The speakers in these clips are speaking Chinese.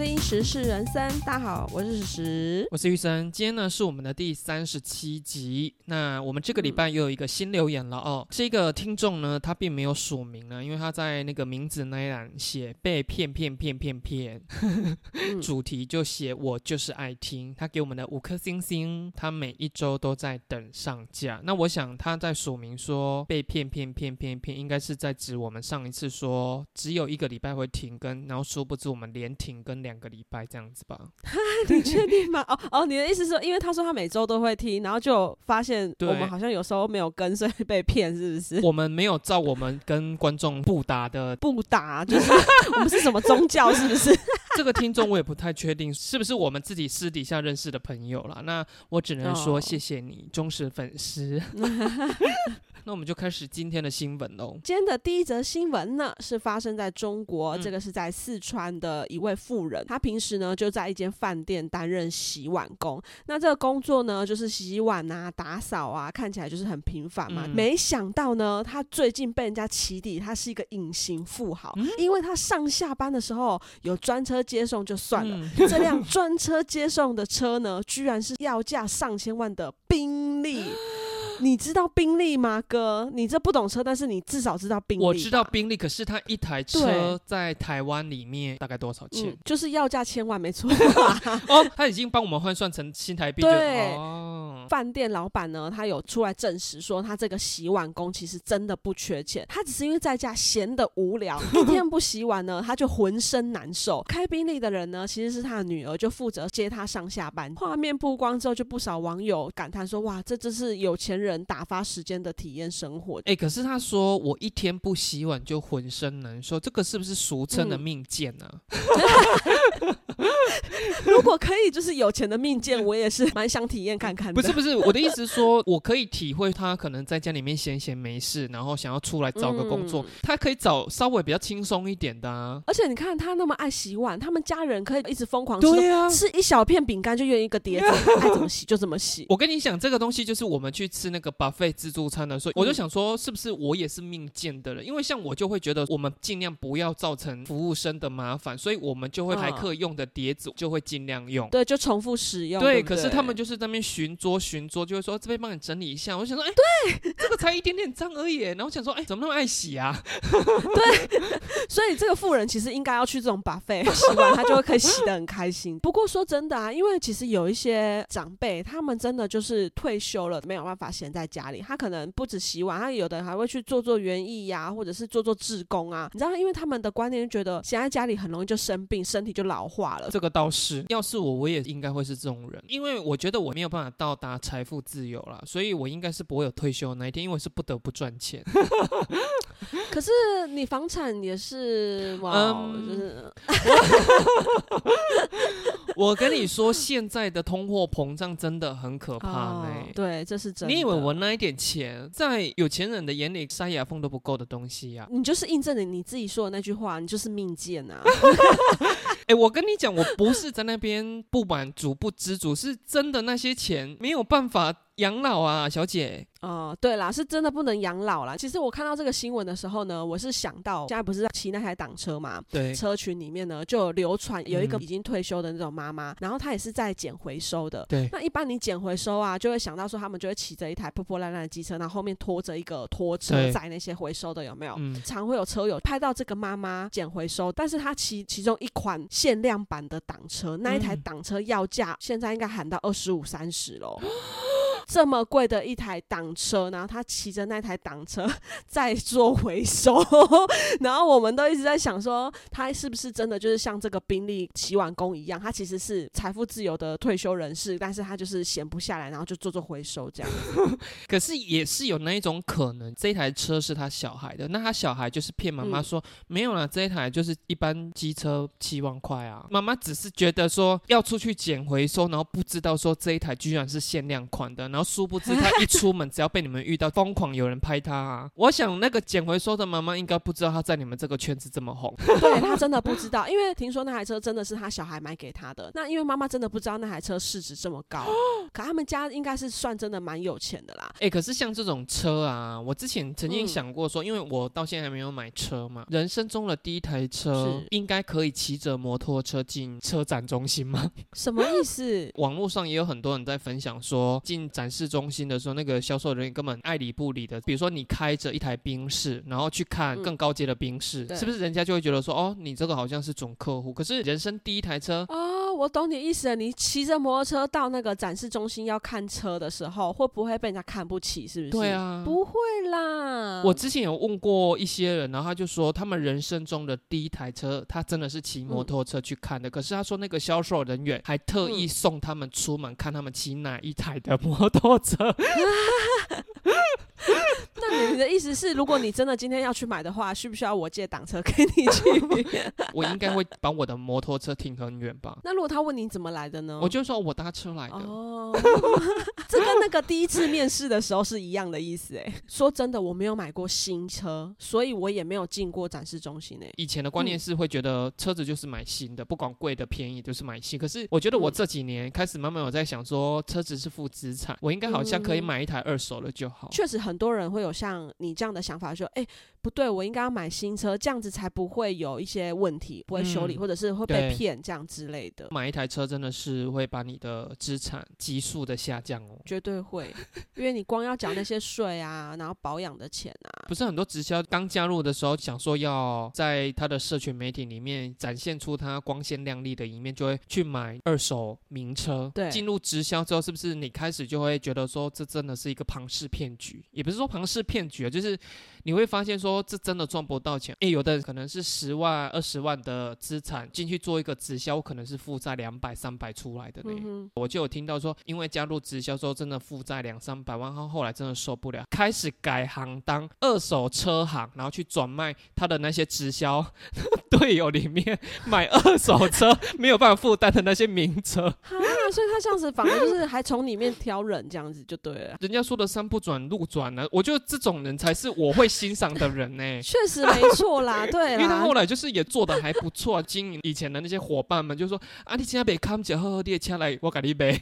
听《时事人生》，大家好，我是史实。我是玉生，今天呢是我们的第三十七集。那我们这个礼拜又有一个新留言了哦。这个听众呢，他并没有署名呢，因为他在那个名字那一栏写被骗骗骗骗骗，主题就写我就是爱听。他给我们的五颗星星，他每一周都在等上架。那我想他在署名说被骗骗骗骗骗，应该是在指我们上一次说只有一个礼拜会停更，然后殊不知我们连停更两个礼拜这样子吧？你确定吗？哦哦，你的意思是说，因为他说他每周都会听，然后就发现我们好像有时候没有跟，所以被骗，是不是？我们没有照我们跟观众不打的不打，就是我们是什么宗教，是不是？这个听众，我也不太确定是不是我们自己私底下认识的朋友啦。那我只能说哦谢谢你，忠实粉丝。那我们就开始今天的新闻喽。今天的第一则新闻呢，是发生在中国，嗯这个是在四川的一位妇人，她平时呢就在一间饭店担任洗碗工。那这个工作呢，就是洗碗啊、打扫啊，看起来就是很平凡嘛。嗯没想到呢，她最近被人家起底，她是一个隐形富豪，嗯因为她上下班的时候有专车接送就算了。嗯这辆专车接送的车呢，居然是要价上千万的宾利。你知道宾利吗，哥？你这不懂车，但是你至少知道宾利。我知道宾利，可是它一台车在台湾里面大概多少钱嗯？，就是要价千万，没错。哦，他已经帮我们换算成新台币就对哦，饭店老板呢，他有出来证实说，他这个洗碗工其实真的不缺钱，他只是因为在家闲得无聊，一天不洗碗呢，他就浑身难受。开宾利的人呢，其实是他的女儿，就负责接他上下班。画面曝光之后，就不少网友感叹说：“哇，这真是有钱人打发时间的体验生活。”哎、可是他说我一天不洗碗就浑身难受，这个是不是俗称的嗯。命贱呢、如果可以，就是有钱的命贱，我也是 蛮想体验看看的。不是不是，我的意思是说，我可以体会他可能在家里面闲闲没事，然后想要出来找个工作，嗯他可以找稍微比较轻松一点的啊。而且你看他那么爱洗碗，他们家人可以一直疯狂吃对啊，吃一小片饼干就愿意一个碟子，爱怎么洗就怎么洗。我跟你讲，这个东西就是我们去吃那个 buffet 自助餐的时候，我就嗯想说，是不是我也是命贱的人？因为像我就会觉得，我们尽量不要造成服务生的麻烦，所以我们就会排客用的碟子就会尽量用。对，就重复使用。对，可是他们就是在那边寻桌寻桌，就会说这边帮你整理一下。我想说，哎、对，这个才一点点脏而已。然后我想说，哎、怎么那么爱洗啊？对所以这个富人其实应该要去这种 buffet 洗碗，他就会可以洗的很开心。不过说真的啊，因为其实有一些长辈，他们真的就是退休了，没有办法闲在家里，他可能不止洗碗，他有的还会去做做园艺呀，或者是做做志工啊。你知道，因为他们的观念就觉得闲在家里很容易就生病，身体就老化了。这个倒是，要是我，我也应该会是这种人，因为我觉得我没有办法到达财富自由啦，所以我应该是不会有退休的那一天，因为我是不得不赚钱。可是你房产也是哇，嗯就是 我跟你说，现在的通货膨胀真的很可怕呢、哦对，这是真的。你以为我那一点钱，在有钱人的眼里塞牙缝都不够的东西呀、你就是印证了你自己说的那句话，你就是命贱啊！哎、我跟你讲，我不是在那边不满足、不知足，是真的那些钱没有办法养老啊，小姐。哦，对啦，是真的不能养老啦。其实我看到这个新闻的时候呢，我是想到现在不是在骑那台挡车嘛，对，车群里面呢就有流传有一个嗯已经退休的那种妈妈，然后她也是在捡回收的。对，那一般你捡回收啊，就会想到说他们就会骑着一台破破烂烂的机车，然后后面拖着一个拖车对载那些回收的，有没有？嗯，常会有车友拍到这个妈妈捡回收，但是她骑其中一款限量版的挡车，那一台嗯挡车要价现在应该喊到二十五三十喽。这么贵的一台挡车，然后他骑着那台挡车 在做回收，然后我们都一直在想说，他是不是真的就是像这个宾利洗碗工一样，他其实是财富自由的退休人士，但是他就是闲不下来，然后就做做回收这样。可是也是有那一种可能，这一台车是他小孩的，那他小孩就是骗妈妈嗯说、没有啦，这一台就是一般机车七万块啊。妈妈只是觉得说要出去捡回收，然后不知道说这一台居然是限量款的，然后殊不知他一出门，只要被你们遇到，疯狂有人拍他啊。我想那个捡回收的妈妈应该不知道他在你们这个圈子这么红。对他真的不知道，因为听说那台车真的是他小孩买给他的。那因为妈妈真的不知道那台车市值这么高，可他们家应该是算真的蛮有钱的啦。哎、可是像这种车啊，我之前曾经嗯想过说，因为我到现在还没有买车嘛，人生中的第一台车应该可以骑着摩托车进车展中心吗？什么意思？网络上也有很多人在分享说，进展示中心的时候，那个销售人员根本爱理不理的。比如说你开着一台宾士，然后去看嗯更高阶的宾士，对是不是人家就会觉得说，哦，你这个好像是准客户？可是人生第一台车。哦，我懂你意思了。你骑着摩托车到那个展示中心要看车的时候，会不会被人家看不起？是不是？对，啊，不会啦。我之前有问过一些人，然后他就说，他们人生中的第一台车，他真的是骑摩托车去看的。可是他说，那个销售人员还特意嗯送他们出门看他们骑哪一台的摩托车。那你的意思是，如果你真的今天要去买的话，需不需要我借挡车给你去？我应该会把我的摩托车停很远吧？那如果他问你怎么来的呢？我就说我搭车来的。哦，这跟那个第一次面试的时候是一样的意思哎。说真的，我没有买过新车，所以我也没有进过展示中心哎。以前的观念嗯是会觉得车子就是买新的，不管贵的便宜就是买新。可是我觉得我嗯这几年开始慢慢有在想说，车子是负资产，我应该好像可以嗯买一台二手的就好。确实，很多人会有像你这样的想法，说，哎、不对，我应该要买新车，这样子才不会有一些问题，不会修理，嗯或者是会被骗这样之类的。买一台车真的是会把你的资产急速的下降哦。绝对会，因为你光要缴那些税啊，然后保养的钱啊，不是很多直销刚加入的时候，想说要在他的社群媒体里面展现出他光鲜亮丽的一面，就会去买二手名车。对进入直销之后，是不是你开始就会觉得说，这真的是一个庞氏骗局？也不是说庞氏骗局啊，就是你会发现说，这真的赚不到钱。诶，有的人可能是十万、二十万的资产进去做一个直销，可能是负债两百、三百出来的呢。嗯，我就有听到说，因为加入直销之后，真的负债两三百万，他后来真的受不了，开始改行当二手车行，然后去转卖他的那些直销 队友里面买二手车没有办法负担的那些名车。啊，所以他这样子反而就是还从里面挑人，这样子就对了。人家说的山不转路转呢，我觉得这种人才是我会欣赏的人呢。确实没错啦，对啦因为他后。来就是也做的还不错，经营以前的那些伙伴们就说啊，你现在别看起喝喝列车来，我给你杯。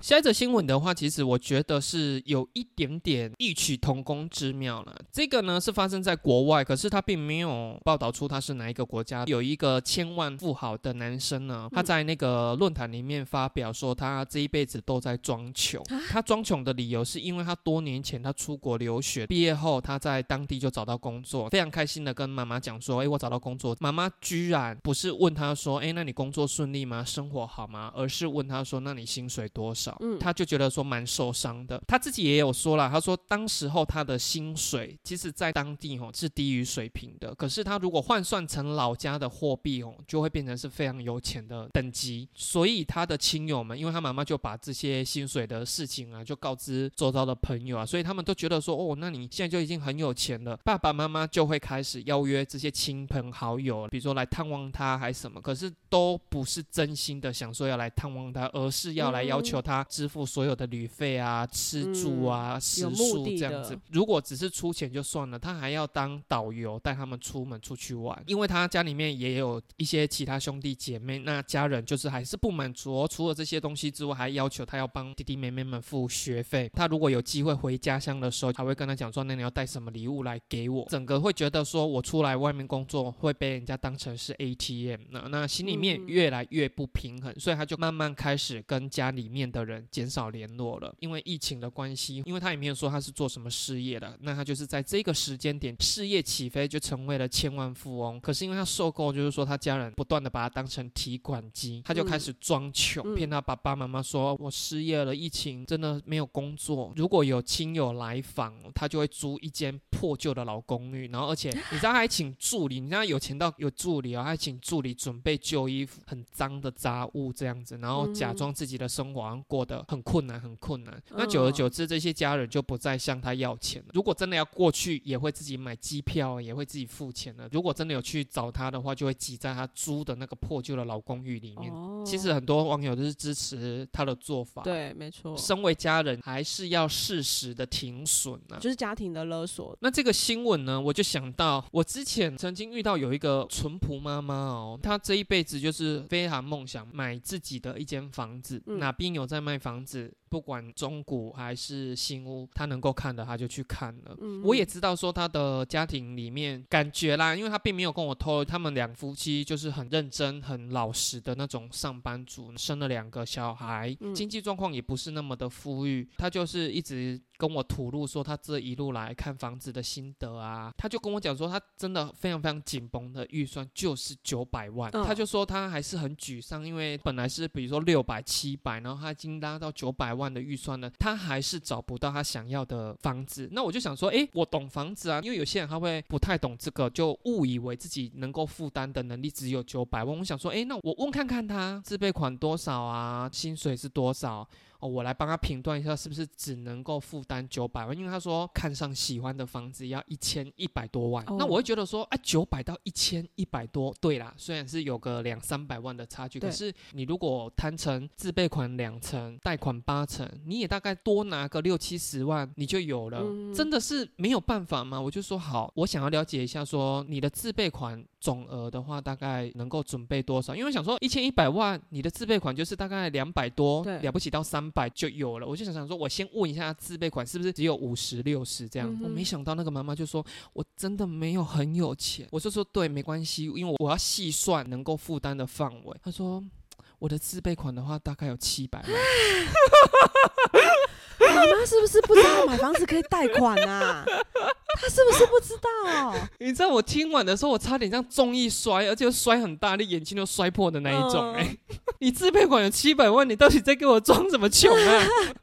下一则新闻的话，其实我觉得是有一点点异曲同工之妙了。这个呢是发生在国外，可是他并没有报道出他是哪一个国家。有一个千万富豪的男生呢，他在那个论坛里面发表说，他这一辈子都在装穷。他装穷的理由是因为他多年前他出国留学，毕业后他在当地就找到工作，非常开心的跟妈妈讲说：“诶，我找到工作。”妈妈居然不是问他说：“诶，那你工作顺利吗？生活好吗？”而是问他说：“那你薪水多少？”嗯他就觉得说蛮受伤的。他自己也有说了，他说当时候他的薪水其实在当地哦是低于水平的，可是他如果换算成老家的货币哦，就会变成是非常有钱的等级。所以他的亲友们，因为他妈妈就把这些薪水的事情啊，就告知周遭的朋友啊，所以他们都觉得说，哦，那你现在就已经很有钱了，爸爸妈妈就会开始邀约这些亲朋好友，比如说来探望他还是什么，可是都不是真心的想说要来探望他，而是要来要求他支付所有的旅费啊、吃住啊、食宿这样子。如果只是出钱就算了，他还要当导游带他们出门出去玩，因为他家里面也有一些其他兄弟姐妹，那家人就是还是不满足、哦，除了这些东西之外，还要求他要帮弟弟妹妹们付学费。他如果有机会回家乡的时候，还会跟他讲说，那你要带什么礼物来给我？整个会觉得说我出来外面工作会被人家当成是 ATM，那那心里面嗯越来越不平衡，所以他就慢慢开始跟家里面的人减少联络了。因为疫情的关系，因为他也没有说他是做什么事业的，那他就是在这个时间点事业起飞，就成为了千万富翁。可是因为他受够，就是说他家人不断的把他当成提款机，他就开始装穷，嗯骗他爸爸妈妈说我失业了，疫情真的没有工作，如果有亲友来访，他就会租一间破旧的老公寓，然后而且你知道他还请助理，你知道有钱到有助理啊、哦，还请助理准备旧衣服、很脏的杂物这样子，然后假装自己的生活过得很困难、很困难。那久而久之，这些家人就不再向他要钱了。如果真的要过去，也会自己买机票，也会自己付钱了。如果真的有去找他的话，就会挤在他租的那个破旧的老公寓里面。哦其实很多网友都是支持他的做法。，对，没错，身为家人还是要适时的停损啊。就是家庭的勒索。那这个新闻呢，我就想到我之前曾经遇到有一个淳朴妈妈哦，她这一辈子就是非常梦想买自己的一间房子，嗯。哪边有在卖房子，不管中古还是新屋，他能够看的他就去看了。嗯我也知道说他的家庭里面感觉啦，因为他并没有跟我透露，他们两夫妻就是很认真、很老实的那种上班族，生了两个小孩，嗯。经济状况也不是那么的富裕，他就是一直跟我吐露说他这一路来看房子的心得啊，他就跟我讲说他真的非常非常紧绷的预算就是九百万，嗯。她就说他还是很沮丧，因为本来是比如说六百、七百，然后他已经拉到九百万万的预算呢，他还是找不到他想要的房子。那我就想说，哎，我懂房子啊，因为有些人他会不太懂这个，就误以为自己能够负担的能力只有九百万。我想说，哎，那我问看看他自备款多少啊，薪水是多少？哦，我来帮他评断一下，是不是只能够负担九百万？因为他说看上喜欢的房子要一千一百多万，哦那我会觉得说，啊，九百到一千一百多，对啦，虽然是有个两三百万的差距，可是你如果摊成自备款两成，贷款八成，你也大概多拿个六七十万，你就有了，嗯真的是没有办法吗？我就说好，我想要了解一下，说你的自备款总额的话，大概能够准备多少？因为我想说一千一百万，你的自备款就是大概两百多，了不起到三百就有了。我就想想说，我先问一下自备款是不是只有五十六十这样？嗯我没想到那个妈妈就说，我真的没有很有钱。我就说对，没关系，因为我要细算能够负担的范围。她说。我的自备款的话，大概有七百万。妈妈是不是不知道买房子可以贷款啊？她是不是不知道？你知道我听完的时候，我差点这样重一摔，而且摔很大力，眼睛都摔破的那一种、嗯哎、你自备款有七百万，你到底在给我装什么穷啊？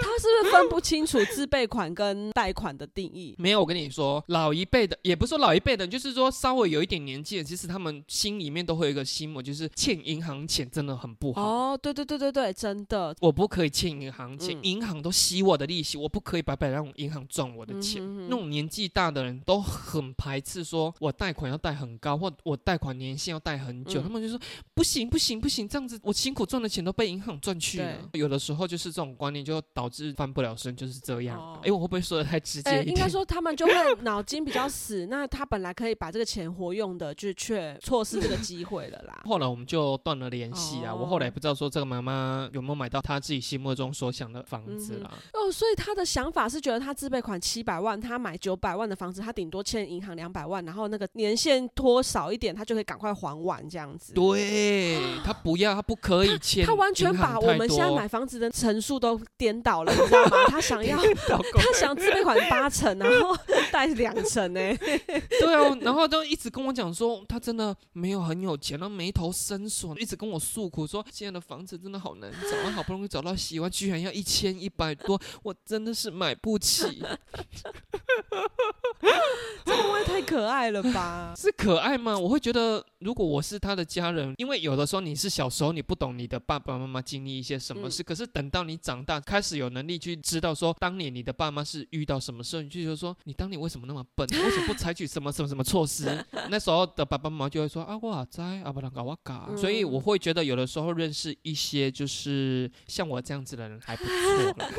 他是不是分不清楚自备款跟贷款的定义？没有，我跟你说，老一辈的，也不是说老一辈的，就是说稍微有一点年纪的，其实他们心里面都会有一个心魔，就是欠银行钱真的很不好。哦，对对对对对，真的。我不可以欠银行钱，嗯银行都吸我的利息，我不可以白白让银行赚我的钱。嗯哼哼那种年纪大的人都很排斥，说我贷款要贷很高，或我贷款年限要贷很久，嗯他们就说不行不行不行，这样子我辛苦赚的钱都被银行赚去了。有的时候就是这种观念，就导致翻不了身，就是这样。哎、哦我会不会说的太直接呃，一点？应该说他们就会脑筋比较死，那他本来可以把这个钱活用的，就却错失这个机会了啦。后来我们就断了联系啊，哦我后来也不知道说这个妈妈有没有买到她自己心目中所想的房子啦。哦，所以他的想法是觉得他自备款七百万，他买九百万的房子，他顶多欠银行两百万，然后那个年限拖少一点，他就可以赶快还完这样子。对他不要，他不可以欠他完全把我们现在买房子的层数都颠倒了，你知道吗？他想要，他想自备款八成，然后贷两成呢、对啊，然后都一直跟我讲说他真的没有很有钱，然后眉头深锁，一直跟我诉苦说现在的房子真的好难找，啊好不容易找到喜欢，居然要一千一百多，我真的是买不起。这会不会太可爱了吧？是可爱吗？我会觉得，如果我是他的家人，因为有的时候你是小时候你不懂你的爸爸妈妈经历一些什么事，可是等到你长大开始有能力去知道说，当年你的爸妈是遇到什么事，你就觉得说，你当年为什么那么笨？为什么不采取什么什么什么措施？那时候的爸爸妈妈就会说啊，我在啊，不能搞我搞。嗯所以我会觉得，有的时候认识一些就是像我这样子的人还不错啦。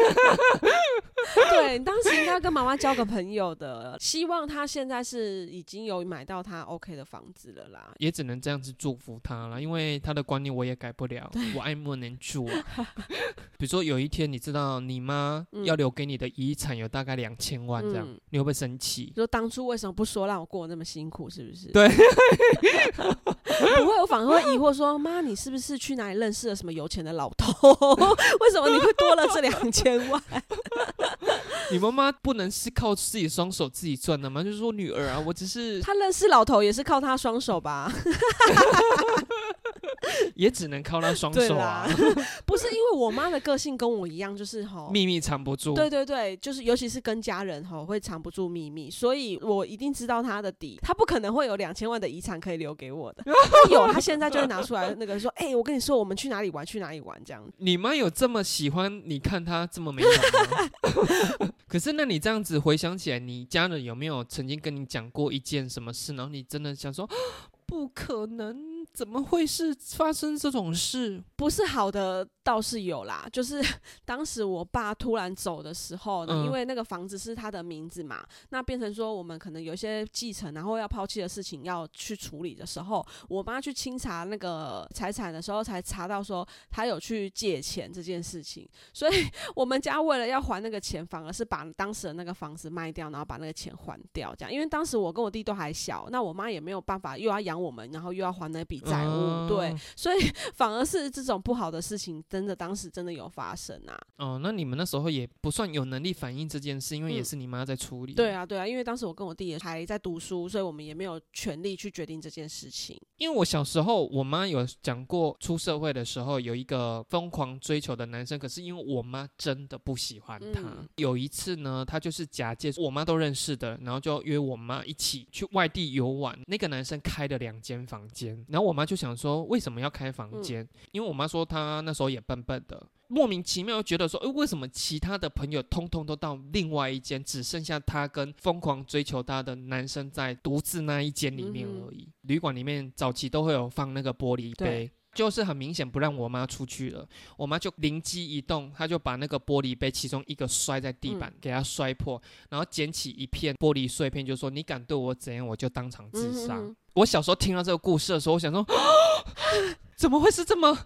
对，你当时应该跟妈妈交个朋友的，希望她现在是已经有买到她 OK 的房子了啦。也只能这样子祝福她了，因为她的观念我也改不了，我爱莫能助啊。比如说有一天你知道你妈嗯要留给你的遗产有大概两千万这样，嗯你会不会生气？说当初为什么不说让我过得那么辛苦，是不是？对，不会，我反而会疑惑说，妈，你是不是去哪里认识了什么有钱的老头？为什么你会多了这两千万？你妈妈不能是靠自己双手自己赚的吗？就是说女儿啊，我只是她认识老头也是靠她双手吧？也只能靠她双手啊，，不是因为我妈的个性跟我一样，就是吼。秘密藏不住。对对对，就是尤其是跟家人吼，会藏不住秘密，所以我一定知道她的底，她不可能会有两千万的遗产可以留给我的。有，他现在就会拿出来那个说，哎、我跟你说，我们去哪里玩，去哪里玩这样子。你妈有这么喜欢你看她这么美好吗？可是那你这样子回想起来，你家人有没有曾经跟你讲过一件什么事，然后你真的想说，不可能，怎么会是发生这种事？不是好的倒是有啦，就是当时我爸突然走的时候呢，嗯。因为那个房子是他的名字嘛，那变成说我们可能有一些继承，然后要抛弃的事情要去处理的时候，我妈去清查那个财产的时候，才查到说他有去借钱这件事情，所以我们家为了要还那个钱，反而是把当时的那个房子卖掉，然后把那个钱还掉，这样，因为当时我跟我弟都还小，那我妈也没有办法又要养我们，然后又要还那笔债务，哦对，所以 反而是这种不好的事情，真的当时真的有发生啊。哦，那你们那时候也不算有能力反映这件事，因为也嗯是你妈在处理。对，啊，对啊，因为当时我跟我弟也还在读书，所以我们也没有权利去决定这件事情。因为我小时候，我妈有讲过，出社会的时候有一个疯狂追求的男生，可是因为我妈真的不喜欢他。嗯有一次呢，他就是假借我妈都认识的，然后就约我妈一起去外地游玩。那个男生开了两间房间，然后我妈就想说，为什么要开房间？因为我妈说她那时候也笨笨的。莫名其妙觉得说，诶，为什么其他的朋友通通都到另外一间，只剩下她跟疯狂追求她的男生在独自那一间里面而已？旅馆里面早期都会有放那个玻璃杯对。就是很明显不让我妈出去了，我妈就灵机一动，她就把那个玻璃杯其中一个摔在地板，嗯。给它摔破，然后捡起一片玻璃碎片，就说：“你敢对我怎样，我就当场自杀。嗯哼我小时候听到这个故事的时候，我想说，怎么会是这么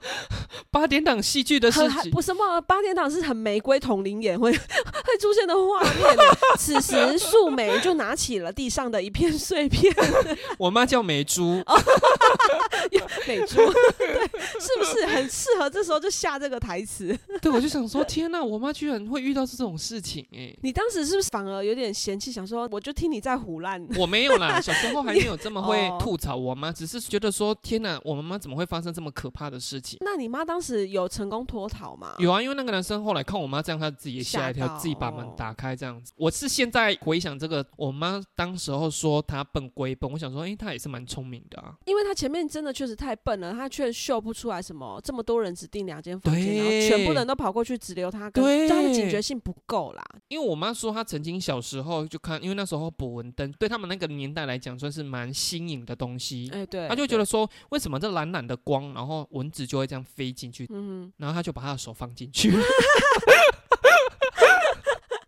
八点档戏剧的事情？不什么八点档是很玫瑰同龄眼会 会出现的画面。此时素梅就拿起了地上的一片碎片，我妈叫美珠，哦 美珠，对，是不是很适合这时候就下这个台词？对我就想说，天哪，我妈居然会遇到这种事情哎、你当时是不是反而有点嫌弃，想说我就听你在胡乱？我没有啦，小时候还没有这么会哦吐槽我妈，只是觉得说，天哪，我妈妈怎么会发生这么可怕的事情？那你妈当时有成功脱逃吗？有啊，因为那个男生后来看我妈这样，他自己也吓一跳，自己把门哦打开这样子。我是现在回想这个，我妈当时候说她笨归笨，我想说，哎，她也是蛮聪明的啊。因为她前面真的确实太笨了，她却秀不出来什么这么多人只订两间房间，然后全部人都跑过去只留他跟，对就他的警觉性不够啦。因为我妈说她曾经小时候就看，因为那时候捕蚊灯对他们那个年代来讲算是蛮新颖的东西，哎、对，她就觉得说，为什么这蓝蓝的光，然后蚊子就会这样飞进去，嗯，然后他就把他的手放进去。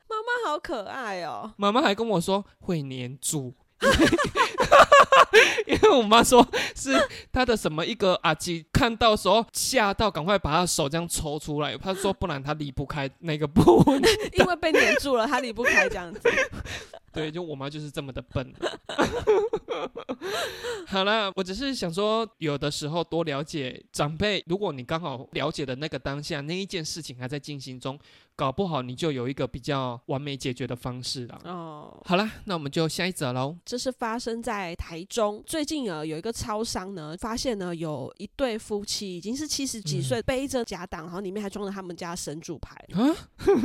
妈妈好可爱哦、妈妈还跟我说会粘住，因为 我妈说是她的什么一个阿基看到时候吓到，赶快把她的手这样抽出来。她说不然她离不开那个布。因为被黏住了，他离不开这样子。对，就我妈就是这么的笨。好了，我只是想说，有的时候多了解长辈，如果你刚好了解的那个当下那一件事情还在进行中，搞不好你就有一个比较完美解决的方式了。哦，好啦，那我们就下一则喽。这是发生在台中。最近啊，有一个超商呢，发现呢有一对夫妻已经是七十几岁，背着夹档，然后里面还装着他们家神主牌，啊，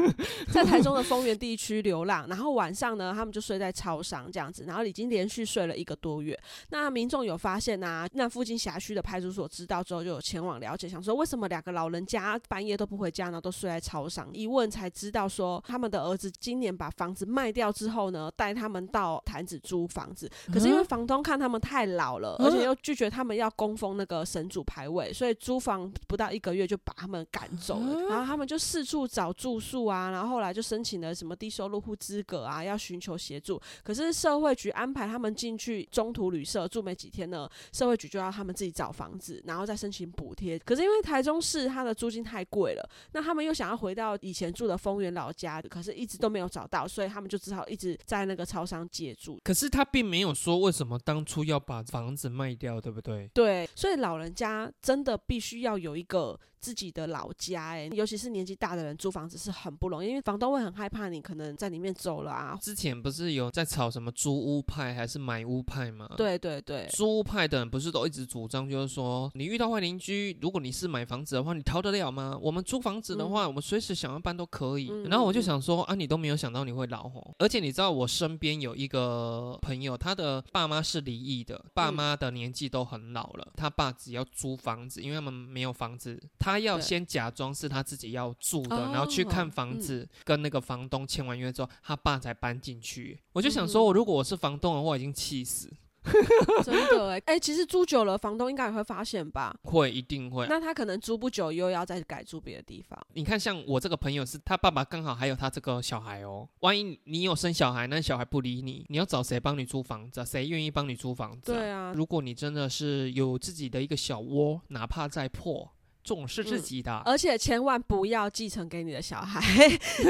在台中的丰原地区流浪。然后晚上呢，他们就睡在超商这样子，然后已经连续睡了一个多月。那民众有发现啊，那附近辖区的派出所知道之后，就有前往了解，想说为什么两个老人家半夜都不回家呢，都睡在超商？一问才知道说，他们的儿子今年把房子卖掉之后呢，带他们到坛子租房子。可是因为房东看他们太老了，嗯而且又拒绝他们要供奉那个神主牌位，所以租房不到一个月就把他们赶走了。嗯然后他们就四处找住宿啊，然后后来就申请了什么低收入户资格啊，要寻求协助。可是社会局安排他们进去中途旅社住没几天呢，社会局就要他们自己找房子，然后再申请补贴。可是因为台中市它的租金太贵了，那他们又想要回到以前住的丰原老家，可是一直都没有找到，所以他们就只好一直在那个超商借住。可是他并没有说为什么当初要把房子卖掉，对不对？对，所以老人家真的必须要有一个自己的老家、哎，尤其是年纪大的人租房子是很不容易，因为房东会很害怕你可能在里面走了啊。之前不是有在吵什么租屋派还是买屋派吗？。对对对，租屋派的人不是都一直主张，就是说，你遇到坏邻居，如果你是买房子的话，你逃得了吗？我们租房子的话，我们随时想要搬都可以。嗯然后我就嗯想说，啊，你都没有想到你会老吼，而且你知道我身边有一个朋友，他的爸妈是离异的，爸嗯妈的年纪都很老了，他爸只要租房子，因为他们没有房子，他要先假装是他自己要住的，哦然后去看房嗯子，跟那个房东签完约之后，他爸才搬进去。我就想说，嗯我如果我是房东的话，我已经气死。真的哎、哎、其实租久了，房东应该也会发现吧？会一定会。那他可能租不久，又要再改住别的地方。你看，像我这个朋友是他爸爸刚好还有他这个小孩哦。万一你有生小孩，那小孩不理你，你要找谁帮你租房子、啊？谁愿意帮你租房子、对啊，如果你真的是有自己的一个小窝，哪怕再破，总是自己的。而且千万不要继承给你的小孩，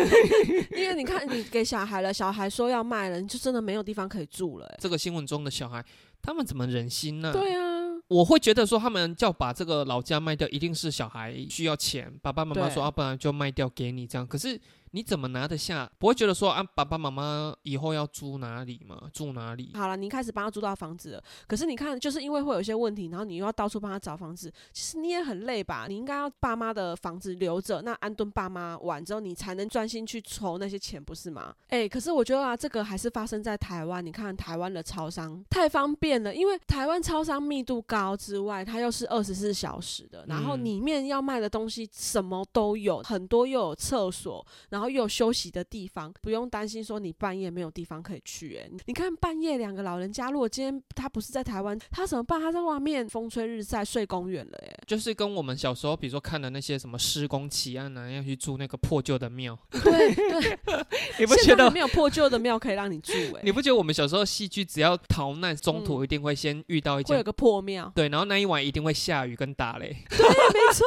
因为你看，你给小孩了，小孩说要卖了，你就真的没有地方可以住了、欸。这个新闻中的小孩，他们怎么忍心呢？对啊，我会觉得说，他们叫把这个老家卖掉，一定是小孩需要钱，爸爸妈妈说，要、啊、不然就卖掉给你这样。可是你怎么拿得下？不会觉得说啊，爸爸妈妈以后要租哪里吗？住哪里？好了，你开始帮他租到房子了，可是你看，就是因为会有一些问题，然后你又要到处帮他找房子，其实你也很累吧？你应该要爸妈的房子留着，那安顿爸妈完之后，你才能专心去筹那些钱，不是吗？哎、可是我觉得啊，这个还是发生在台湾。你看台湾的超商太方便了，因为台湾超商密度高之外，它又是二十四小时的，然后嗯里面要卖的东西什么都有，很多又有厕所，然后又有休息的地方，不用担心说你半夜没有地方可以去、哎。你看半夜两个老人家，如果今天他不是在台湾，他怎么办？他在外面风吹日晒睡公园了、哎，就是跟我们小时候，比如说看的那些什么施工奇案啊，要去住那个破旧的庙，对 对，你不觉得没有破旧的庙可以让你住、哎，你不觉得我们小时候戏剧只要逃难，中途一定会先遇到一间、会有个破庙，对，然后那一晚一定会下雨跟打雷。对没错，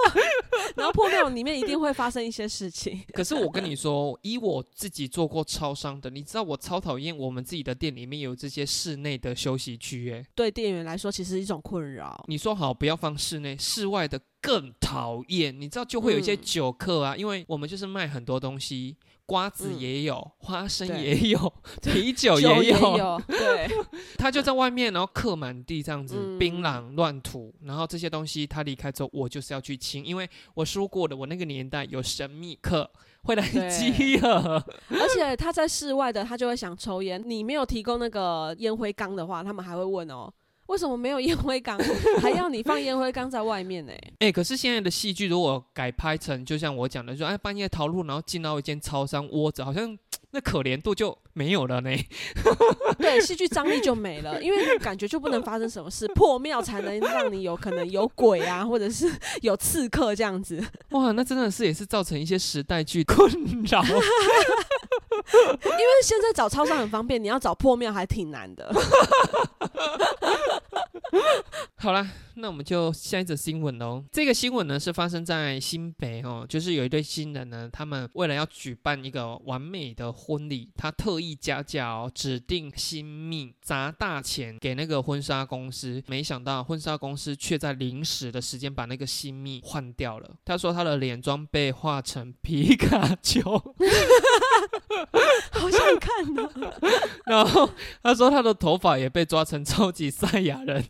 然后破庙里面一定会发生一些事情。可是我跟你说，以我自己做过超商的，你知道我超讨厌我们自己的店里面有这些室内的休息区，诶，对店员来说，其实是一种困扰。你说好不要放室内，室外的更讨厌。你知道就会有一些嗯。酒客啊，因为我们就是卖很多东西，瓜子嗯也有，花生也有，啤酒酒也有，有，对，他就在外面，然后刻满地这样子，嗯。槟榔乱吐，然后这些东西他离开之后，我就是要去清，因为我说过的，我那个年代有神秘客会来饥饿。而且他在室外的，他就会想抽烟。你没有提供那个烟灰缸的话，他们还会问哦，为什么没有烟灰缸，还要你放烟灰缸在外面呢？哎、可是现在的戏剧如果改拍成，就像我讲的，说哎半夜逃路，然后进到一间超商窝着，好像那可怜度就没有了呢。对，戏剧张力就没了，因为感觉就不能发生什么事，破庙才能让你有可能有鬼啊，或者是有刺客这样子。哇，那真的是也是造成一些时代剧困扰。因为现在找超商很方便，你要找破庙还挺难的。好啦，那我们就下一则新闻喽。这个新闻呢是发生在新北哦，就是有一对新人呢，他们为了要举办一个完美的婚礼，他特意加价哦，指定新密砸大钱给那个婚纱公司，没想到婚纱公司却在临时的时间把那个新密换掉了。他说他的脸妆被画成皮卡丘，好想看哦。然后他说他的头发也被抓成超级赛亚人。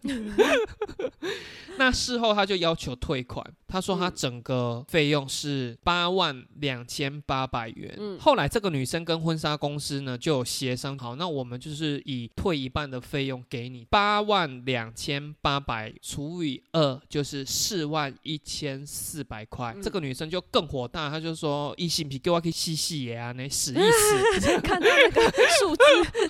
那事后他就要求退款，他说他嗯整个费用是八万两千八百元。嗯后来这个女生跟婚纱公司呢就有协商好，那我们就是以退一半的费用给你，八万两千八百除以二就是四万一千四百块。嗯这个女生就更火大，她就说：“一心皮给我可以细细耶啊，那死一死。”看到那个数字，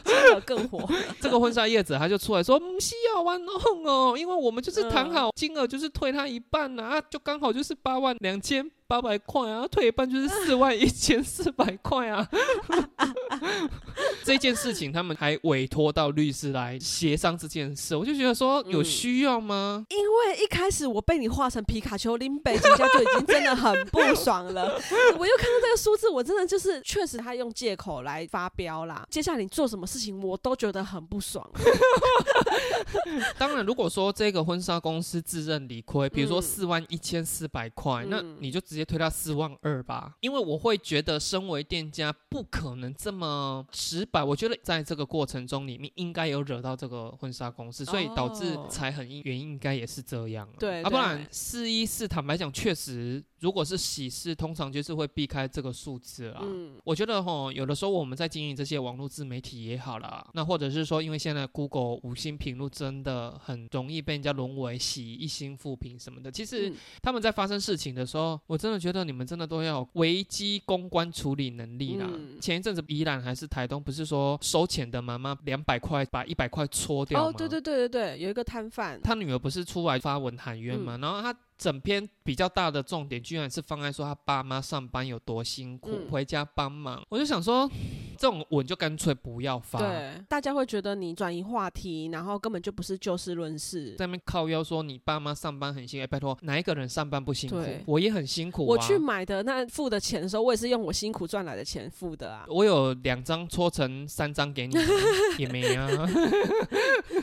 真的更火。这个婚纱业者他就出来说，不需要玩弄哦，因为我们就是谈好金额就是退他一半呐、啊，就刚好就是八万两千八百块啊，退一半就是四万一千四百块啊。这件事情他们还委托到律师来协商这件事，我就觉得说有嗯需要吗？因为一开始我被你画成皮卡丘林北人家就已经真的很不爽了，我又看到这个数字，我真的就是确实他用借口来发飙啦。接下来你做什么事情，我都觉得很不爽。当然，如果说这个婚纱公司自认理亏，比如说嗯四万一千四百块，那嗯你就直接推到四万二吧。因为我会觉得，身为店家不可能这么直白。我觉得在这个过程中里面，应该有惹到这个婚纱公司，所以导致哦才很原因应该也是这样啊。对啊，不然对四一四，坦白讲，确实如果是喜事，通常就是会避开这个数字啊。嗯，我觉得吼，有的时候我们在经营这些网络自媒体也好啦，那或者是说，因为现在 Google 五星评论真的很容易被人家沦为洗一星负评什么的。其实嗯他们在发生事情的时候，我真的觉得你们真的都要有危机公关处理能力啦。嗯前一阵子宜兰还是台东，不是说收钱的妈妈两百块把一百块搓掉吗？哦，对对对对对，有一个摊贩，他女儿不是出来发文喊冤嗯嘛，然后他整篇比较大的重点，居然是放在说他爸妈上班有多辛苦，嗯回家帮忙。我就想说，这种文就干脆不要发。对，大家会觉得你转移话题，然后根本就不是就事论事。在那边靠腰说你爸妈上班很辛苦，哎拜托哪一个人上班不辛苦对？我也很辛苦、啊。我去买的那付的钱的时候，我也是用我辛苦赚来的钱付的啊。我有两张搓成三张给你，也没啊。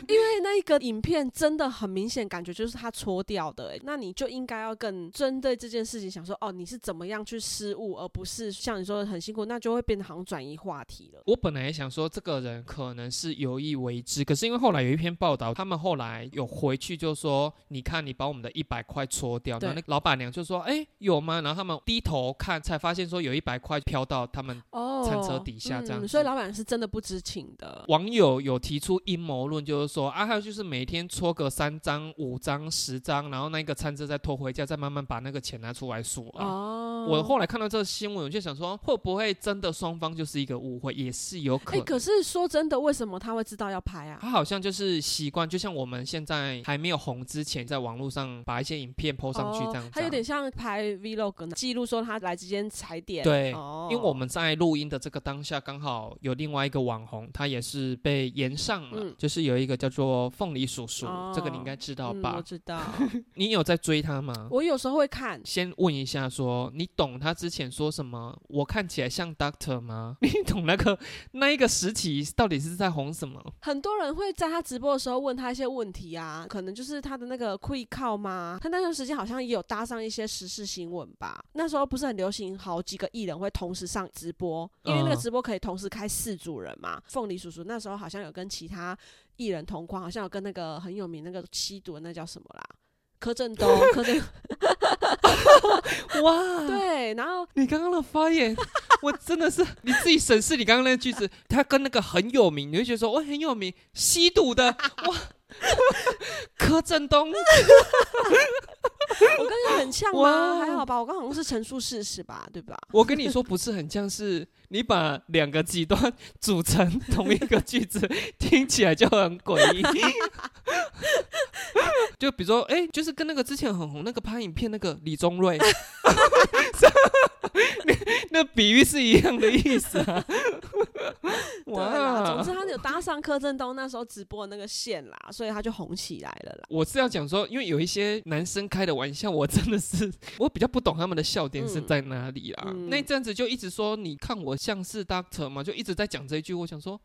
因为那一个影片真的很明显，感觉就是他搓掉的、欸，那你就应该要更针对这件事情想说，哦，你是怎么样去失误，而不是像你说的很辛苦，那就会变得好像转移话题了。我本来也想说这个人可能是有意为之，可是因为后来有一篇报道，他们后来有回去就说，你看你把我们的一百块搓掉，对然后那老板娘就说，哎、有吗？然后他们低头看，才发现说有一百块飘到他们。哦，餐车底下这样所以老板是真的不知情的。网友有提出阴谋论，就是说啊，还有就是每天搓个三张、五张、十张，然后那个餐车再拖回家，再慢慢把那个钱拿出来数啊。哦，我后来看到这个新闻，我就想说，会不会真的双方就是一个误会，也是有可哎、能。可是说真的，为什么他会知道要拍啊？他好像就是习惯，就像我们现在还没有红之前，在网络上把一些影片 PO 上去这样子啊、他有点像拍 vlog 呢记录说他来这间踩点。对哦、因为我们在录音的这个当下，刚好有另外一个网红，他也是被延上了，嗯就是有一个叫做凤梨叔叔，哦这个你应该知道嗯、吧？我知道，你有在追他吗？我有时候会看。先问一下说你懂他之前说什么？我看起来像 Doctor 吗？你懂那个那一个时期到底是在红什么？很多人会在他直播的时候问他一些问题啊，可能就是他的那个 quick 靠吗？他那段时间好像也有搭上一些时事新闻吧。那时候不是很流行，好几个艺人会同时上直播，因为那个嗯直播可以同时开四组人嘛。凤梨叔叔那时候好像有跟其他艺人同框，好像有跟那个很有名那个吸毒的那叫什么啦？柯震东，柯震哇，对，然后你刚刚的发言，我真的是你自己审视你刚刚那句子，他跟那个很有名，你会觉得说我很有名，吸毒的 哇，柯震东，我跟你很像哇吗？还好吧，我刚好像是陈述事实吧，对吧？我跟你说不是很像是你把两个极端组成同一个句子，听起来就很诡异。就比如说，哎、就是跟那个之前很红那个拍影片那个李宗瑞，那 那比喻是一样的意思啊。对啦，总之他有搭上柯震东那时候直播那个线啦，所以他就红起来了啦。我是要讲说，因为有一些男生开的玩笑，我真的是我比较不懂他们的笑点是在哪里啦。嗯那一阵子就一直说，你看我像是 Doctor 嘛？就一直在讲这一句。我想说，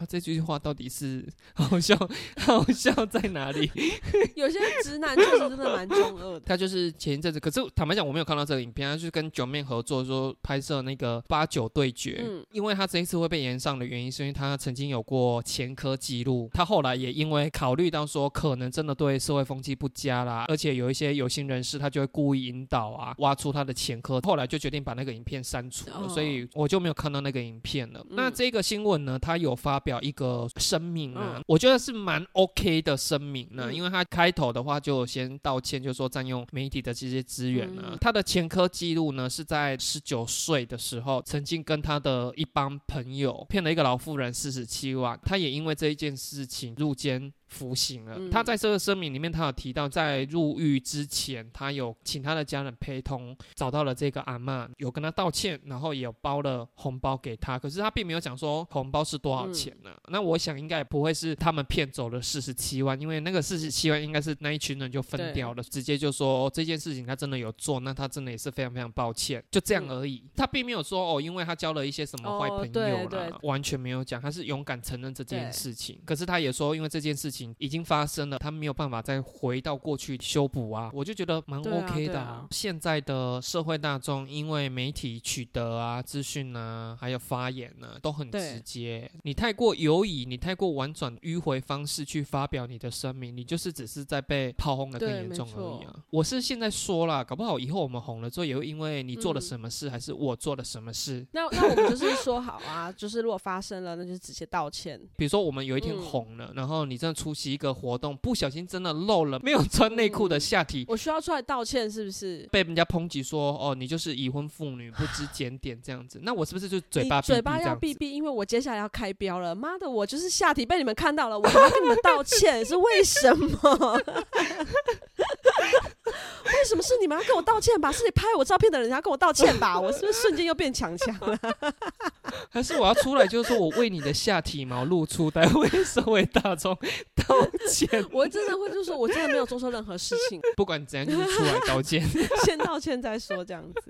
啊，这句话到底是 好笑，好笑在哪里？有些直男确实真的蛮中二的。他就是前一阵子，可是坦白讲，我没有看到这个影片，他就是跟九妹合作说拍摄那个八九对决。嗯因为他这一次会被延上的原因，是因为他曾经有过前科记录，他后来也因为考虑到说可能真的对社会风气不佳啦，而且有一些有心人士他就会故意引导啊，挖出他的前科，后来就决定把那个影片删除了，哦所以我就没有看到那个影片了。嗯那这个新闻呢，他有发表一个声明啊，嗯我觉得是蛮 OK 的声明呢，嗯因为他开头的话就先道歉，就说占用媒体的这些资源啊。嗯他的前科记录呢是在十九岁的时候，曾经跟他的一帮朋友骗了一个老妇人四十七万，他也因为这一件事情入监。服刑了。嗯他在这个声明里面，他有提到，在入狱之前，他有请他的家人陪同，找到了这个阿妈，有跟他道歉，然后也有包了红包给他。可是他并没有讲说红包是多少钱呢、那我想应该也不会是他们骗走了四十七万，因为那个四十七万应该是那一群人就分掉了，直接就说、哦这件事情他真的有做，那他真的也是非常非常抱歉，就这样而已。他并没有说哦，因为他交了一些什么坏哦朋友啦，对对完全没有讲，他是勇敢承认这件事情。可是他也说，因为这件事情已经发生了，他没有办法再回到过去修补啊。我就觉得蛮 OK 的啊。现在的社会大众，因为媒体取得啊、资讯啊，还有发言呢、都很直接。你太过犹疑，你太过婉转迂回方式去发表你的声明，你就是只是在被炮轰的更严重而已啊。我是现在说了，搞不好以后我们红了之后，也会因为你做了嗯什么事，还是我做了什么事，那那我们就是说好啊，就是如果发生了，那就直接道歉。比如说我们有一天嗯红了，然后你真的出出席一个活动，不小心真的露了 没有穿内裤的下体，我需要出来道歉是不是？被人家抨击说哦，你就是已婚妇女，不知检点这样子，那我是不是就嘴巴你嘴巴要闭闭？因为我接下来要开标了。妈的，我就是下体被你们看到了，我还要跟你们道歉，是为什么？为什么是你们要跟我道歉吧？是你拍我照片的人要跟我道歉吧？我是不是瞬间又变强强了？还是我要出来就是说我为你的下体毛露出，来为社会大众道歉？我真的会就是说，我真的没有做错任何事情，不管怎样就是出来道歉，先道歉再说这样子。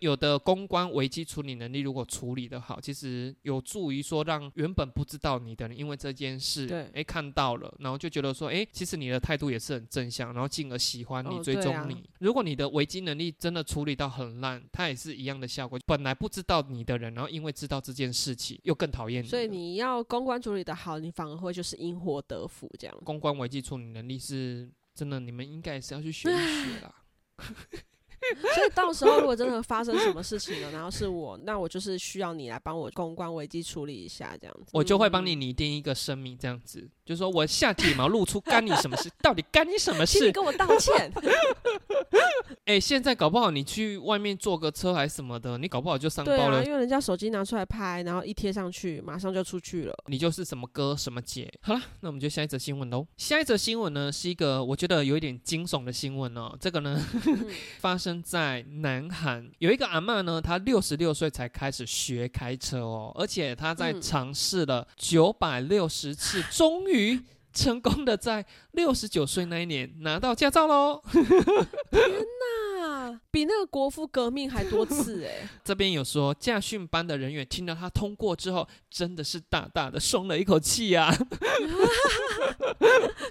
有的公关危机处理能力如果处理的好，其实有助于说让原本不知道你的人，因为这件事，对，哎看到了，然后就觉得说，哎，其实你的态度也是很正向，然后进而喜欢你、追踪你。如果你的危机能力真的处理到很烂，它也是一样的效果。本来不知道你的人，然后因为知道这件事情，又更讨厌你。所以你要公关处理的好，你反而会就是因祸得福这样。公关危机处理能力是真的，你们应该也是要去学一学啦。所以到时候如果真的发生什么事情了，然后是我，那我就是需要你来帮我公关危机处理一下，这样子，我就会帮你拟定一个声明，这样子，就是说我下体毛露出干你什么事？到底干你什么事？请你跟我道歉。哎，现在搞不好你去外面坐个车还什么的，你搞不好就上报了，因为人家手机拿出来拍，然后一贴上去，马上就出去了。你就是什么哥什么姐。好了，那我们就下一则新闻喽。下一则新闻呢，是一个我觉得有一点惊悚的新闻哦。这个呢，发生在南韩，有一个阿嬷呢，她六十六岁才开始学开车哦，而且她在尝试了九百六十次，终于。成功的在六十九岁那一年拿到驾照喽！天哪，比那个国父革命还多次哎！这边有说驾训班的人员听到他通过之后，真的是大大的松了一口气呀！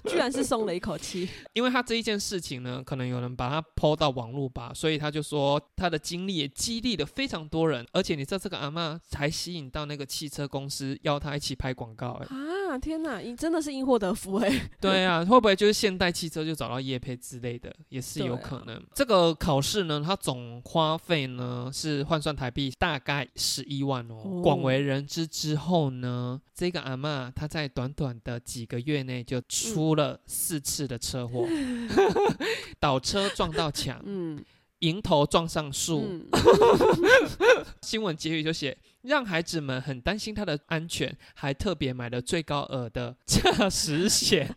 居然是松了一口气，因为他这一件事情呢，可能有人把他抛到网络吧，所以他就说他的经历也激励了非常多人，而且你知道这个阿妈才吸引到那个汽车公司邀他一起拍广告哎！啊天哪，你真的是因祸得福哎！对啊，会不会就是现代汽车就找到叶配之类的，也是有可能。这个考试呢，它总花费呢是换算台币大概十一万哦，广为人知之后呢，这个阿妈她在短短的几个月内就出了四次的车祸，倒车撞到墙，嗯，迎头撞上树。新闻结语就写。让孩子们很担心他的安全，还特别买了最高额的驾驶险。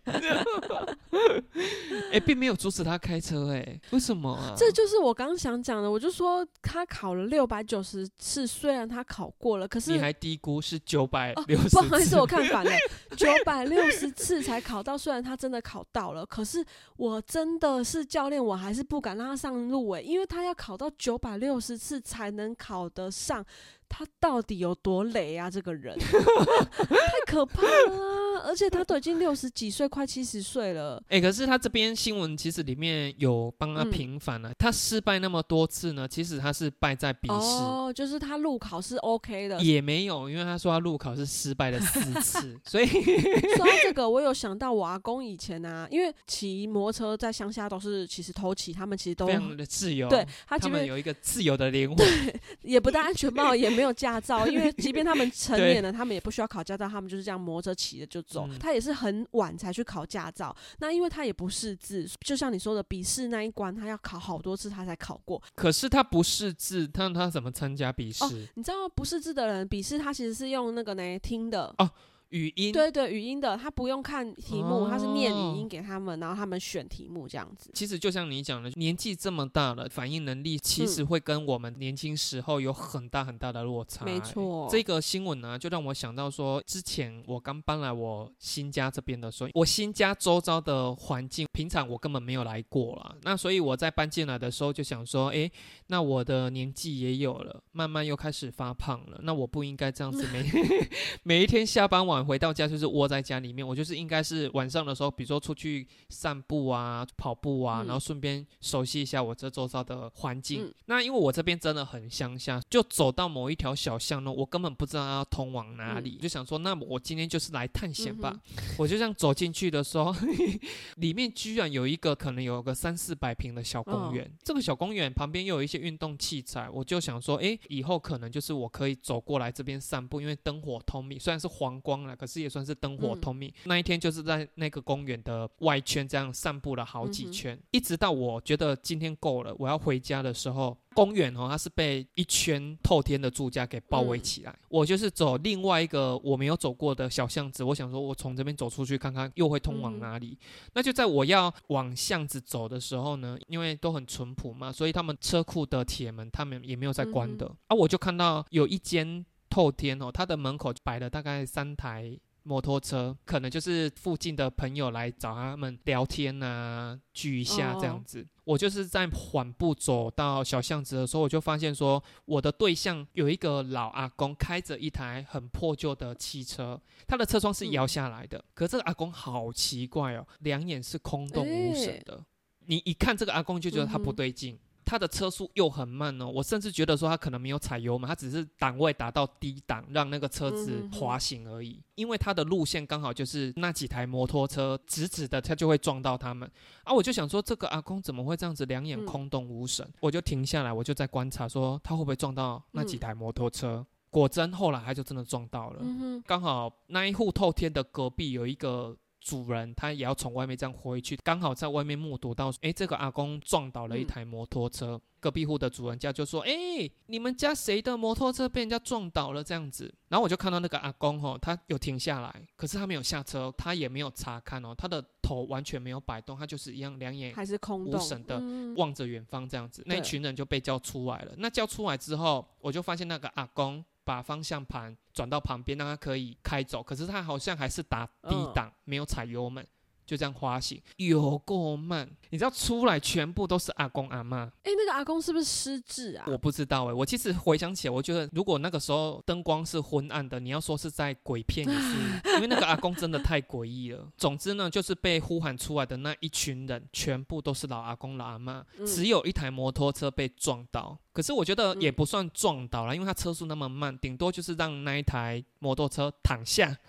哎，并没有阻止他开车，哎，为什么啊？这就是我刚刚想讲的。我就说他考了六百九十次，虽然他考过了，可是你还低估是九百六十。不好意思，我看反了，九百六十次才考到。虽然他真的考到了，可是我真的是教练，我还是不敢让他上路，哎，因为他要考到九百六十次才能考得上。他到底有多雷啊？这个人 太可怕了，而且他都已经六十几岁，快七十岁了。哎，可是他这边新闻其实里面有帮他平反了。他失败那么多次呢，其实他是败在笔试。哦，就是他路考是 OK 的，也没有，因为他说他路考是失败了四次。所以说到这个，我有想到我阿公以前啊，因为骑摩托车在乡下都是其实偷骑，他们其实都非常的自由。对，他们有一个自由的灵魂，也不戴安全帽，也。没有驾照，因为即便他们成年了，他们也不需要考驾照，他们就是这样摩托车骑着就走。他也是很晚才去考驾照，那因为他也不识字，就像你说的笔试那一关，他要考好多次他才考过。可是他不识字，他他怎么参加笔试？你知道不识字的人笔试，他其实是用那个呢听的哦。语音对对，语音的他不用看题目，他是念语音给他们，然后他们选题目这样子。其实就像你讲的，年纪这么大了，反应能力其实会跟我们年轻时候有很大很大的落差。没错，这个新闻呢，就让我想到说，之前我刚搬来我新家这边的时候，我新家周遭的环境，平常我根本没有来过了。那所以我在搬进来的时候就想说，哎，那我的年纪也有了，慢慢又开始发胖了，那我不应该这样子每 每一天下班晚。回到家就是窝在家里面，我就是应该是晚上的时候，比如说出去散步啊、跑步啊，然后顺便熟悉一下我这周遭的环境。那因为我这边真的很乡下，就走到某一条小巷呢，我根本不知道要通往哪里，就想说，那我今天就是来探险吧。我就这样走进去的时候，里面居然有一个可能有个三四百平的小公园。这个小公园旁边又有一些运动器材，我就想说，哎，以后可能就是我可以走过来这边散步，因为灯火通明，虽然是黄光。了，可是也算是灯火嗯。通明。那一天就是在那个公园的外圈这样散步了好几圈，一直到我觉得今天够了，我要回家的时候，公园哦它是被一圈透天的住家给包围嗯。起来。我就是走另外一个我没有走过的小巷子，我想说我从这边走出去看看又会通往嗯。哪里。那就在我要往巷子走的时候呢，因为都很淳朴嘛，所以他们车库的铁门他们也没有在关的、嗯啊，我就看到有一间透天哦，它的门口摆了大概三台。摩托车可能就是附近的朋友来找他们聊天啊，聚一下这样哦子。我就是在缓步走到小巷子的时候，我就发现说，我的对象有一个老阿公开着一台很破旧的汽车，他的车窗是嗯摇下来的。可这个阿公好奇怪哦，两眼是空洞无神的。你一看这个阿公就觉得他不对劲。他的车速又很慢哦，我甚至觉得说他可能没有踩油门，他只是档位达到低档，让那个车子滑行而已。因为他的路线刚好就是那几台摩托车直直的，他就会撞到他们。啊，我就想说这个阿公怎么会这样子两眼嗯空洞无神？我就停下来，我就在观察说他会不会撞到那几嗯台摩托车。果真后来他就真的撞到了。嗯，刚好那一户透天的隔壁有一个主人，他也要从外面这样回去，刚好在外面目睹到，诶，这个阿公撞倒了一嗯台摩托车。隔壁户的主人家就说：“诶，你们家谁的摩托车被人家撞倒了？”这样子，然后我就看到那个阿公吼，他有停下来，可是他没有下车，他也没有查看哦，他的头完全没有摆动，他就是一样两眼还是空无神的嗯望着远方这样子，那一群人就被叫出来了。那叫出来之后，我就发现那个阿公把方向盘转到旁边，让他可以开走，可是他好像还是打低嗯档，没有踩油门。就这样滑行，有够慢。你知道出来全部都是阿公阿妈，哎、那个阿公是不是失智啊？我不知道哎、我其实回想起来，我觉得如果那个时候灯光是昏暗的，你要说是在鬼片也是，因为那个阿公真的太诡异了。总之呢，就是被呼喊出来的那一群人，全部都是老阿公老阿妈，嗯只有一台摩托车被撞到。可是我觉得也不算撞倒了，因为他车速那么慢，顶多就是让那一台摩托车躺下。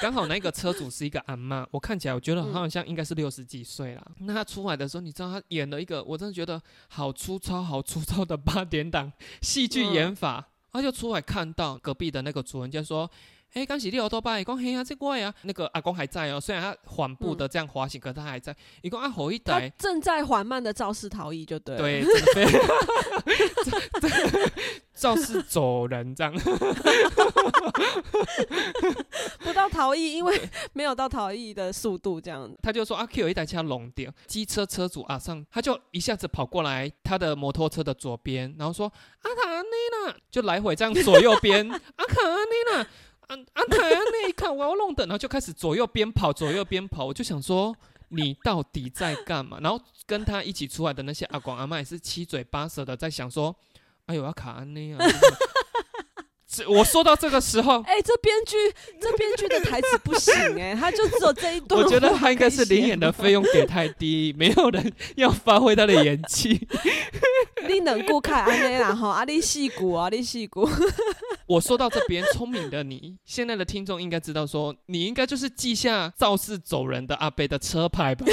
刚好那个车主是一个阿嬷，我看起来我觉得他好像应该是六十几岁啦。那他出来的时候，你知道他演了一个，我真的觉得好粗糙、好粗糙的八点档戏剧演法。他就出来看到隔壁的那个主人家说。哎，刚洗六多巴，讲嘿啊，这怪啊，那个阿公还在哦，虽然他缓步的这样滑行，可他还在。一共啊，吼一他台，正在缓慢的肇事逃逸，就对了。对，肇事走人这样。不到逃逸，因为没有到逃逸的速度，这样。他就说啊，有一台车弄掉，机车车主阿上，他就一下子跑过来他的摩托车的左边，然后说阿卡安内啦，就来回这样左右边，阿卡安内啦，阿阿卡安内，看我要弄的，然后就开始左右边跑，左右边跑，我就想说。你到底在干嘛？然后跟他一起出来的那些阿广阿妈也是七嘴八舌的在想说：“哎呦，要卡安内啊！”这我说到这个时候，哎、这编剧这编剧的台词不行哎、他就只有这一段。我觉得他应该是灵演的费用给太低，没有人要发挥他的演技。你能顾看安内啦吼，啊你戏骨啊你戏骨，我说到这边，聪明的你，现在的听众应该知道说，你应该就是记下肇事走人的阿贝的车牌吧？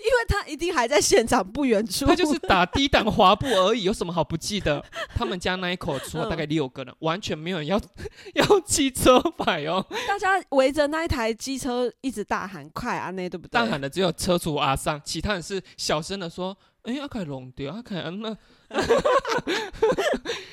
因为他一定还在现场不远处。他就是打低档滑步而已，有什么好不记得？他们家那一口出了大概六个人，完全没有人要 要记车牌哦。大家围着那一台机车一直大喊“快啊那”，对不对？大喊的只有车主阿上，其他人是小声的说：“哎、阿凯弄掉，阿凯那。”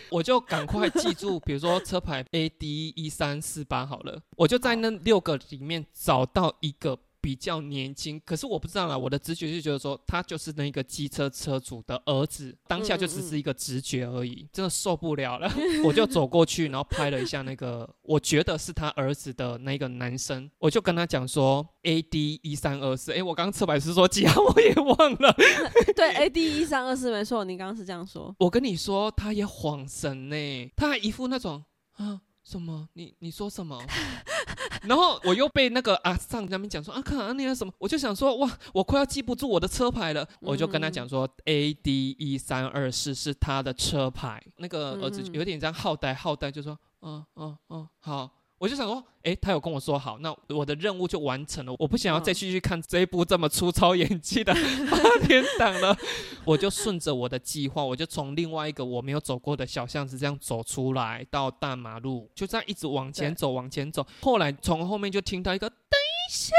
我就赶快记住，比如说车牌 A D 一三四八好了，我就在那六个里面找到一个比较年轻，可是我不知道啦，我的直觉就觉得说他就是那个机车车主的儿子，当下就只是一个直觉而已，真的受不了了，我就走过去，然后拍了一下那个我觉得是他儿子的那个男生，我就跟他讲说 A D 一三二四，哎，我刚刚车牌是说几号我也忘了，对，A D 一三二四没错，你刚刚是这样说。我跟你说，他也晃神呢，他还一副那种啊什么？你你说什么？然后我又被那个阿上那边讲说啊，看啊那个什么，我就想说哇，我快要记不住我的车牌了，我就跟他讲说 A D 一三二四是他的车牌。那个儿子有点这样好呆好呆，就说嗯嗯嗯好。我就想说，诶，他有跟我说好，那我的任务就完成了。我不想要再嗯继续看这一部这么粗糙演技的 八点档了，我就顺着我的计划，我就从另外一个我没有走过的小巷子这样走出来，到大马路，就这样一直往前走，往前走。后来从后面就听到一个“等一下”，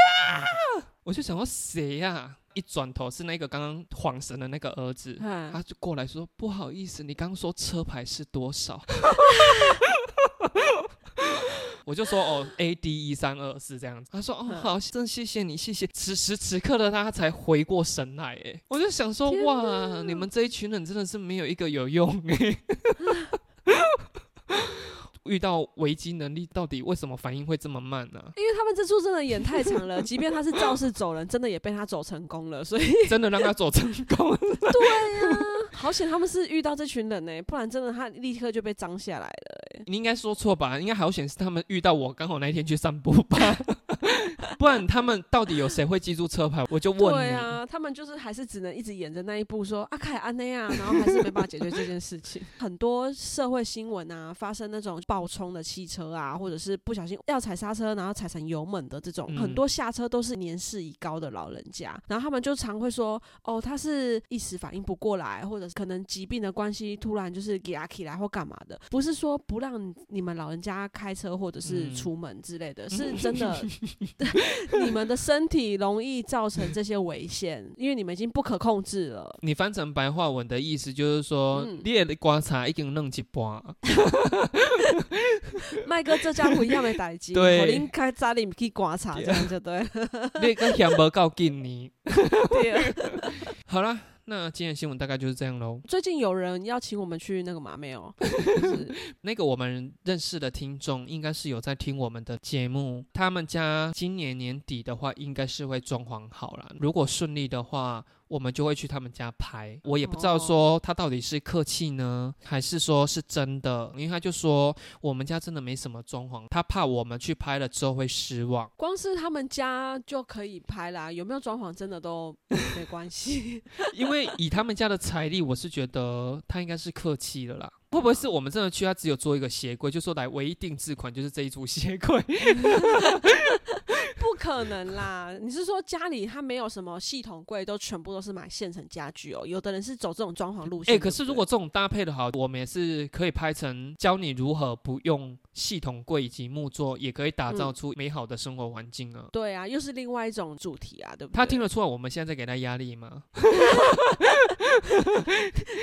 我就想说谁呀、一转头是那个刚刚晃神的那个儿子，嗯他就过来说：“不好意思，你刚刚说车牌是多少？” 我就说：“哦，A D 一三二四这样子。”他说：“哦，嗯好，真谢谢你，谢谢。”此时此刻的他才回过神来，哎，我就想说：“哇，你们这一群人真的是没有一个有用哎。” 遇到危机能力到底为什么反应会这么慢呢、因为他们这出真的演太长了，即便他是肇事走人，真的也被他走成功了，所以真的让他走成功了。好险他们是遇到这群人呢、不然真的他立刻就被脏下来了、你应该说错吧？应该好险是他们遇到我，刚好那一天去散步吧。不然他们到底有谁会记住车牌？我就问你。对啊，他们就是还是只能一直演着那一部说阿凯安内啊，然后还是没办法解决这件事情。很多社会新闻啊，发生那种爆冲的汽车啊，或者是不小心要踩刹车，然后踩成油门的这种，嗯很多下车都是年事已高的老人家，然后他们就常会说，哦，他是一时反应不过来，或者是可能疾病的关系突然就是给阿起来或干嘛的，不是说不让你们老人家开车或者是嗯出门之类的，是真的 你们的身体容易造成这些危险，因为你们已经不可控制了。你翻成白话文的意思就是说，嗯你的观察已经弄一半，麦哥这家不一样的代志，对我您开家里去观察，这样就对了。你个嫌无够紧你。对好啦，那今天的新闻大概就是这样喽。最近有人邀请我们去那个马没有？就是那个我们认识的听众应该是有在听我们的节目，他们家今年年底的话应该是会装潢好了，如果顺利的话。我们就会去他们家拍，我也不知道说他到底是客气呢，还是说是真的，因为他就说我们家真的没什么装潢，他怕我们去拍了之后会失望。光是他们家就可以拍啦，有没有装潢真的都没关系。因为以他们家的财力，我是觉得他应该是客气的啦。会不会是我们真的去，他只有做一个鞋柜，就说来唯一定制款就是这一组鞋柜？不可能啦！你是说家里他没有什么系统柜，都全部都是买现成家具哦？有的人是走这种装潢路线哎、线。可是如果这种搭配的好，我们也是可以拍成教你如何不用系统柜以及木座，也可以打造嗯出美好的生活环境啊。对啊，又是另外一种主题啊，对不对？他听得出来我们现在在给他压力吗？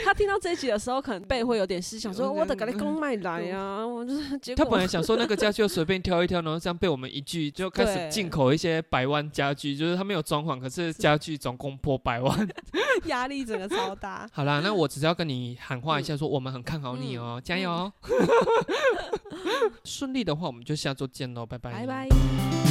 他听到这一集的时候，可能背会有点思想说，嗯我的给你公卖来啊，我就是结果他本来想说那个家具就随便挑一挑，然后这样被我们一句就开始进口一些百万家具，就是他没有装潢，可是家具总共破百万。压力整个超大。好啦，那我只是要跟你喊话一下，说我们很看好你哦，加油哦！顺利的话，我们就下周见喽，拜拜，拜拜。